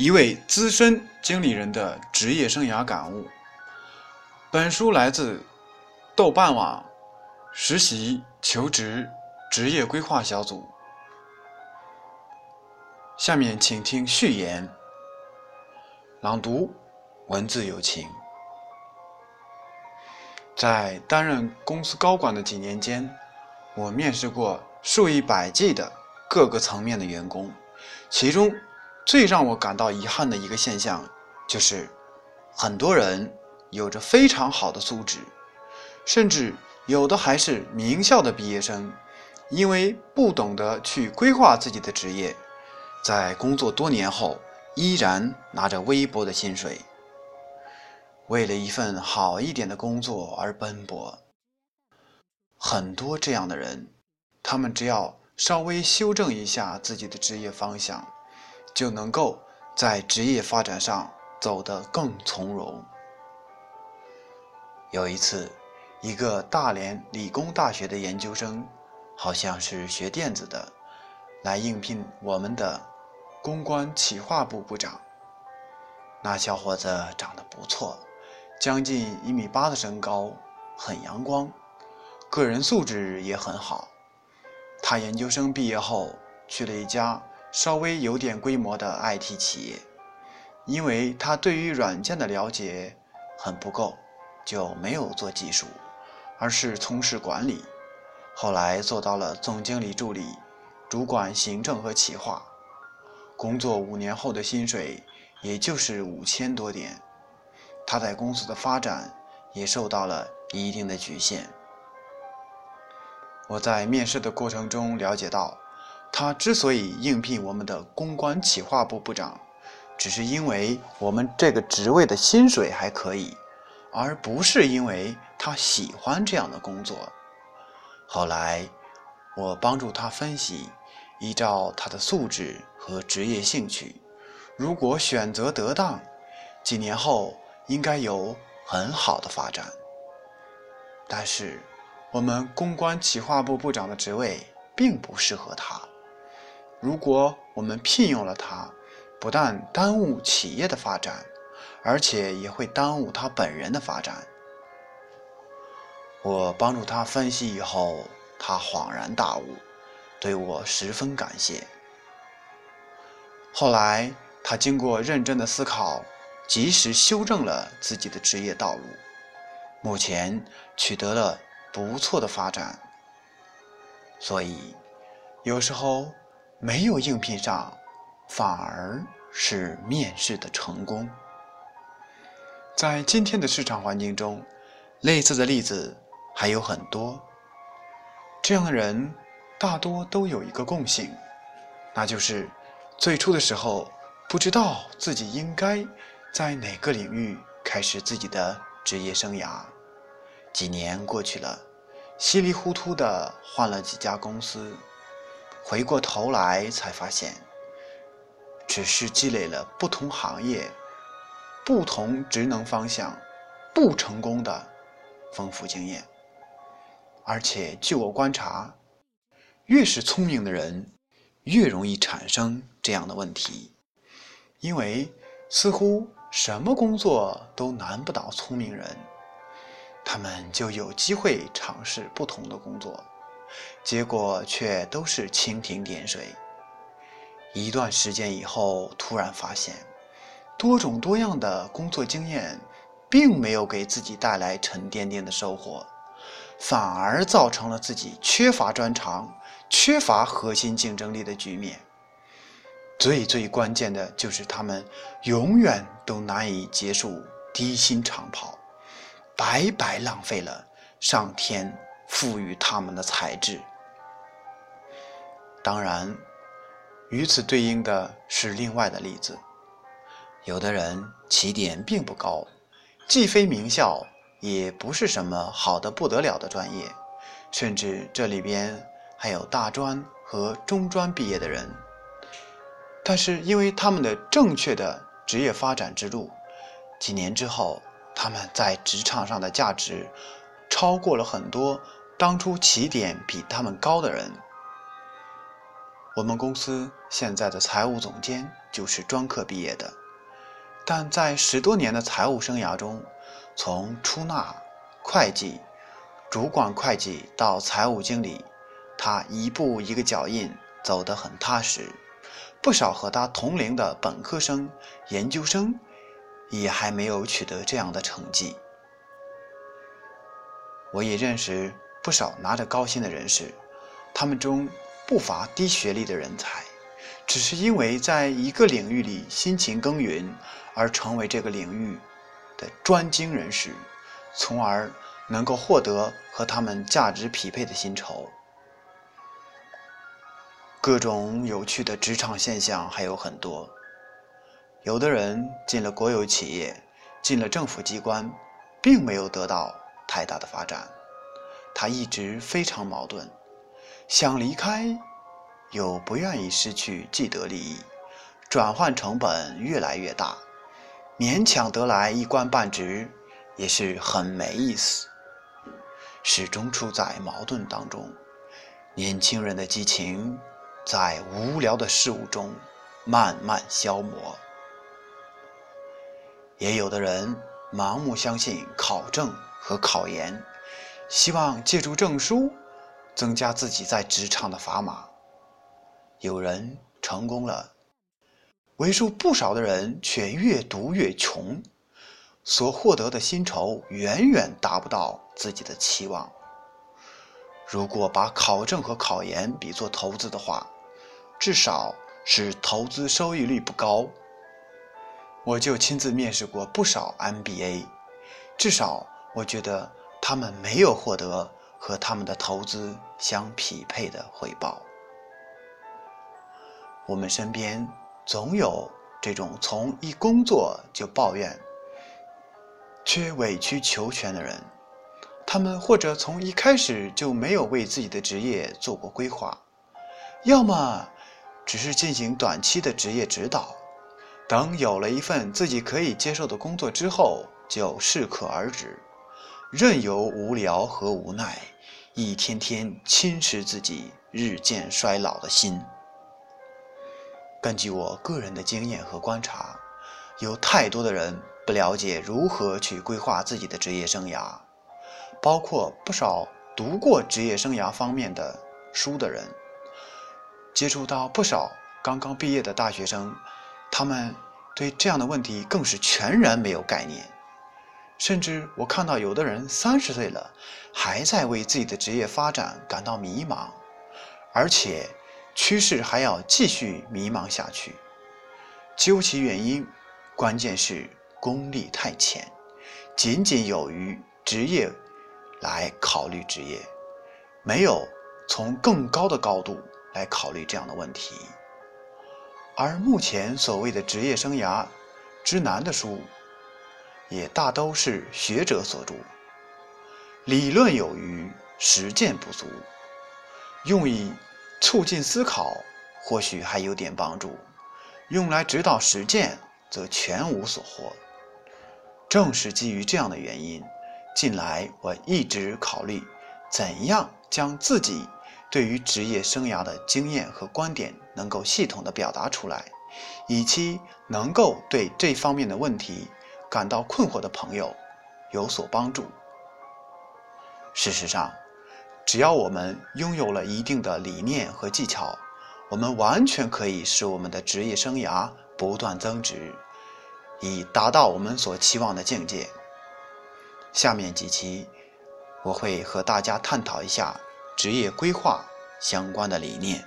一位资深经理人的职业生涯感悟。本书来自豆瓣网实习求职职业规划小组。下面请听序言。朗读，文字有情。在担任公司高管的几年间，我面试过数以百计的各个层面的员工，其中最让我感到遗憾的一个现象，就是很多人有着非常好的素质，甚至有的还是名校的毕业生，因为不懂得去规划自己的职业，在工作多年后依然拿着微薄的薪水。为了一份好一点的工作而奔波，很多这样的人，他们只要稍微修正一下自己的职业方向，就能够在职业发展上走得更从容。有一次，一个大连理工大学的研究生，好像是学电子的，来应聘我们的公关企划部部长。那小伙子长得不错。将近一米八的身高，很阳光，个人素质也很好。他研究生毕业后去了一家稍微有点规模的 IT 企业，因为他对于软件的了解很不够，就没有做技术，而是从事管理。后来做到了总经理助理，主管行政和企划。工作五年后的薪水也就是五千多点。他在公司的发展也受到了一定的局限。我在面试的过程中了解到，他之所以应聘我们的公关企划部部长，只是因为我们这个职位的薪水还可以，而不是因为他喜欢这样的工作。后来，我帮助他分析，依照他的素质和职业兴趣，如果选择得当，几年后。应该有很好的发展，但是我们公关企划部部长的职位并不适合他。如果我们聘用了他，不但耽误企业的发展，而且也会耽误他本人的发展。我帮助他分析以后，他恍然大悟，对我十分感谢。后来他经过认真的思考。及时修正了自己的职业道路，目前取得了不错的发展。所以，有时候没有应聘上，反而是面试的成功。在今天的市场环境中，类似的例子还有很多。这样的人大多都有一个共性，那就是最初的时候不知道自己应该。在哪个领域开始自己的职业生涯？几年过去了，稀里糊涂的换了几家公司，回过头来才发现，只是积累了不同行业、不同职能方向不成功的丰富经验。而且，据我观察，越是聪明的人，越容易产生这样的问题，因为似乎。什么工作都难不倒聪明人，他们就有机会尝试不同的工作，结果却都是蜻蜓点水。一段时间以后，突然发现，多种多样的工作经验，并没有给自己带来沉甸甸的收获，反而造成了自己缺乏专长、缺乏核心竞争力的局面。最最关键的就是他们永远都难以结束低薪长跑，白白浪费了上天赋予他们的才智。当然，与此对应的是另外的例子：有的人起点并不高，既非名校，也不是什么好的不得了的专业，甚至这里边还有大专和中专毕业的人。但是，因为他们的正确的职业发展之路，几年之后，他们在职场上的价值超过了很多当初起点比他们高的人。我们公司现在的财务总监就是专科毕业的，但在十多年的财务生涯中，从出纳、会计、主管会计到财务经理，他一步一个脚印走得很踏实。不少和他同龄的本科生、研究生，也还没有取得这样的成绩。我也认识不少拿着高薪的人士，他们中不乏低学历的人才，只是因为在一个领域里辛勤耕耘，而成为这个领域的专精人士，从而能够获得和他们价值匹配的薪酬。各种有趣的职场现象还有很多。有的人进了国有企业，进了政府机关，并没有得到太大的发展，他一直非常矛盾，想离开，又不愿意失去既得利益，转换成本越来越大，勉强得来一官半职，也是很没意思，始终处在矛盾当中。年轻人的激情。在无聊的事物中慢慢消磨，也有的人盲目相信考证和考研，希望借助证书增加自己在职场的砝码。有人成功了，为数不少的人却越读越穷，所获得的薪酬远远达不到自己的期望。如果把考证和考研比作投资的话，至少是投资收益率不高。我就亲自面试过不少 MBA，至少我觉得他们没有获得和他们的投资相匹配的回报。我们身边总有这种从一工作就抱怨、却委曲求全的人，他们或者从一开始就没有为自己的职业做过规划，要么。只是进行短期的职业指导，等有了一份自己可以接受的工作之后，就适可而止，任由无聊和无奈一天天侵蚀自己日渐衰老的心。根据我个人的经验和观察，有太多的人不了解如何去规划自己的职业生涯，包括不少读过职业生涯方面的书的人。接触到不少刚刚毕业的大学生，他们对这样的问题更是全然没有概念。甚至我看到有的人三十岁了，还在为自己的职业发展感到迷茫，而且趋势还要继续迷茫下去。究其原因，关键是功力太浅，仅仅有于职业来考虑职业，没有从更高的高度。来考虑这样的问题，而目前所谓的职业生涯之难的书，也大都是学者所著，理论有余，实践不足，用以促进思考或许还有点帮助，用来指导实践则全无所获。正是基于这样的原因，近来我一直考虑怎样将自己。对于职业生涯的经验和观点，能够系统的表达出来，以期能够对这方面的问题感到困惑的朋友有所帮助。事实上，只要我们拥有了一定的理念和技巧，我们完全可以使我们的职业生涯不断增值，以达到我们所期望的境界。下面几期我会和大家探讨一下。职业规划相关的理念。